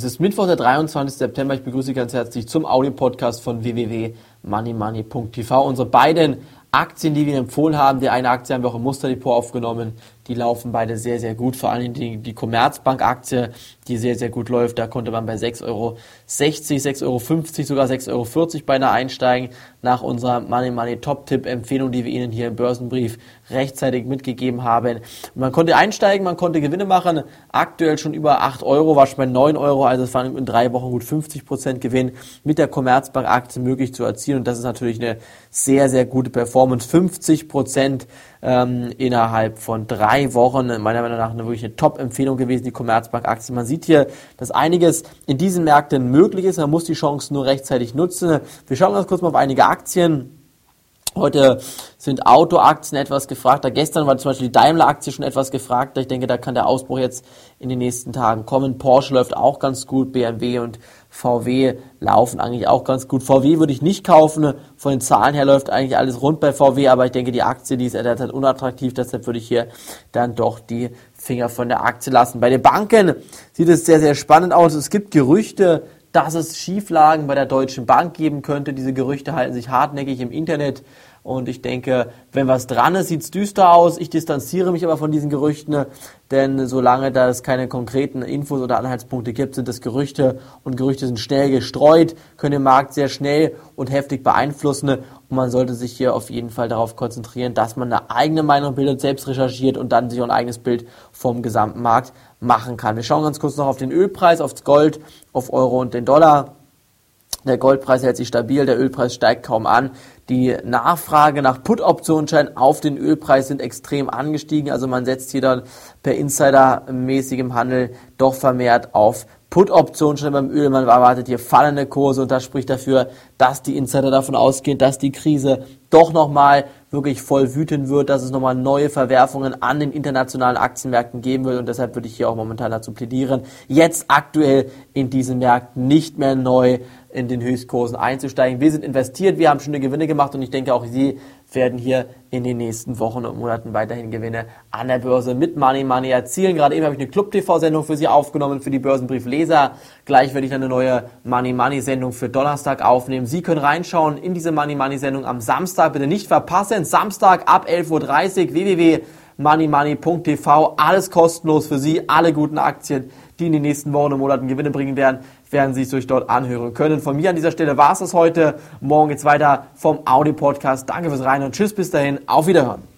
Es ist Mittwoch, der 23. September. Ich begrüße Sie ganz herzlich zum Audio-Podcast von www.moneymoney.tv. Unsere beiden Aktien, die wir empfohlen haben. Die eine Aktie haben wir auch im Musterdepot aufgenommen. Die laufen beide sehr, sehr gut. Vor allem die, die Commerzbank-Aktie, die sehr, sehr gut läuft. Da konnte man bei 6,60 Euro, 6,50 Euro, sogar 6,40 Euro beinahe einsteigen. Nach unserer Money Money Top-Tipp-Empfehlung, die wir Ihnen hier im Börsenbrief rechtzeitig mitgegeben haben. Man konnte einsteigen, man konnte Gewinne machen. Aktuell schon über 8 Euro, war schon bei 9 Euro. Also es waren in drei Wochen gut 50 Prozent Gewinn mit der Commerzbank-Aktie möglich zu erzielen. Und das ist natürlich eine sehr, sehr gute Performance. 50 Prozent ähm, innerhalb von drei Wochen. Meiner Meinung nach eine wirklich eine Top-Empfehlung gewesen, die Commerzbank-Aktie. Man sieht hier, dass einiges in diesen Märkten möglich ist. Man muss die Chancen nur rechtzeitig nutzen. Wir schauen ganz kurz mal auf einige Aktien. Heute sind Autoaktien etwas gefragter. Gestern war zum Beispiel die Daimler-Aktie schon etwas gefragter. Ich denke, da kann der Ausbruch jetzt in den nächsten Tagen kommen. Porsche läuft auch ganz gut, BMW und VW laufen eigentlich auch ganz gut. VW würde ich nicht kaufen. Von den Zahlen her läuft eigentlich alles rund bei VW, aber ich denke, die Aktie, die ist derzeit unattraktiv. Deshalb würde ich hier dann doch die Finger von der Aktie lassen. Bei den Banken sieht es sehr, sehr spannend aus. Es gibt Gerüchte, dass es Schieflagen bei der Deutschen Bank geben könnte. Diese Gerüchte halten sich hartnäckig im Internet. Und ich denke, wenn was dran ist, sieht's düster aus. Ich distanziere mich aber von diesen Gerüchten, denn solange da es keine konkreten Infos oder Anhaltspunkte gibt, sind das Gerüchte und Gerüchte sind schnell gestreut, können den Markt sehr schnell und heftig beeinflussen. Und man sollte sich hier auf jeden Fall darauf konzentrieren, dass man eine eigene Meinung bildet, selbst recherchiert und dann sich auch ein eigenes Bild vom gesamten Markt machen kann. Wir schauen ganz kurz noch auf den Ölpreis, aufs Gold, auf Euro und den Dollar. Der Goldpreis hält sich stabil, der Ölpreis steigt kaum an. Die Nachfrage nach Put-Optionsscheinen auf den Ölpreis sind extrem angestiegen. Also man setzt hier dann per Insider-mäßigem Handel doch vermehrt auf Put-Optionen beim Öl. Man erwartet hier fallende Kurse und das spricht dafür, dass die Insider davon ausgehen, dass die Krise doch nochmal wirklich voll wütend wird, dass es nochmal neue Verwerfungen an den internationalen Aktienmärkten geben wird und deshalb würde ich hier auch momentan dazu plädieren, jetzt aktuell in diesen Märkten nicht mehr neu in den Höchstkursen einzusteigen. Wir sind investiert, wir haben schöne Gewinne gemacht und ich denke auch Sie werden hier in den nächsten Wochen und Monaten weiterhin Gewinne an der Börse mit Money Money erzielen. Gerade eben habe ich eine Club TV Sendung für Sie aufgenommen für die Börsenbriefleser. Gleich werde ich eine neue Money Money Sendung für Donnerstag aufnehmen. Sie können reinschauen in diese Money Money Sendung am Samstag. Bitte nicht verpassen. Samstag ab 11.30 Uhr www.moneymoney.tv. Alles kostenlos für Sie. Alle guten Aktien, die in den nächsten Wochen und Monaten Gewinne bringen werden, werden Sie sich dort anhören können. Von mir an dieser Stelle war es das heute. Morgen geht's weiter vom Audi Podcast. Danke fürs Rein und Tschüss bis dahin. Auf Wiederhören.